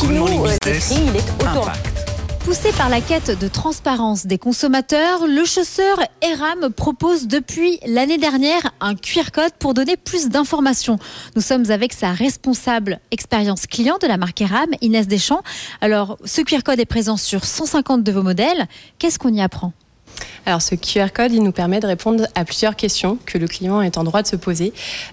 qui nous euh, décrit, il est. Poussé par la quête de transparence des consommateurs, le chausseur Eram propose depuis l'année dernière un QR code pour donner plus d'informations. Nous sommes avec sa responsable expérience client de la marque Eram, Inès Deschamps. Alors, ce QR code est présent sur 150 de vos modèles. Qu'est-ce qu'on y apprend? Alors ce QR code, il nous permet de répondre à plusieurs questions que le client est en droit de se poser.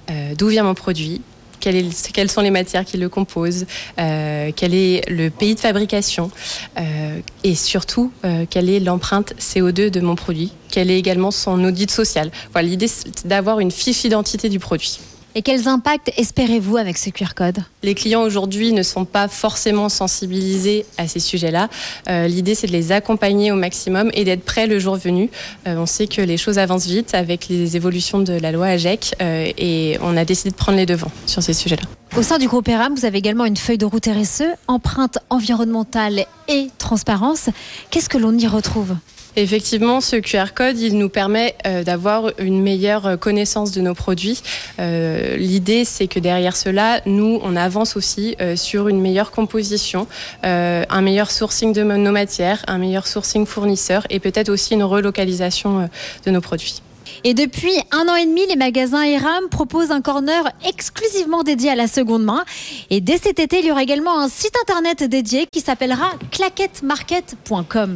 Euh, d'où vient mon produit? Quelles sont les matières qui le composent, euh, quel est le pays de fabrication euh, et surtout quelle est l'empreinte CO2 de mon produit, quel est également son audit social. Voilà, l'idée c'est d'avoir une fiche d'identité du produit. Et quels impacts espérez-vous avec ce QR code Les clients aujourd'hui ne sont pas forcément sensibilisés à ces sujets-là. Euh, l'idée, c'est de les accompagner au maximum et d'être prêts le jour venu. Euh, on sait que les choses avancent vite avec les évolutions de la loi AGEC euh, et on a décidé de prendre les devants sur ces sujets-là. Au sein du groupe ERAM, vous avez également une feuille de route RSE, empreinte environnementale et transparence. Qu'est-ce que l'on y retrouve? Effectivement, ce QR code, il nous permet euh, d'avoir une meilleure connaissance de nos produits. Euh, l'idée, c'est que derrière cela, nous, on avance aussi euh, sur une meilleure composition, un meilleur sourcing de nos matières, un meilleur sourcing fournisseur et peut-être aussi une relocalisation de nos produits. Et depuis un an et demi, les magasins ERAM proposent un corner exclusivement dédié à la seconde main. Et dès cet été, il y aura également un site internet dédié qui s'appellera claquettemarket.com.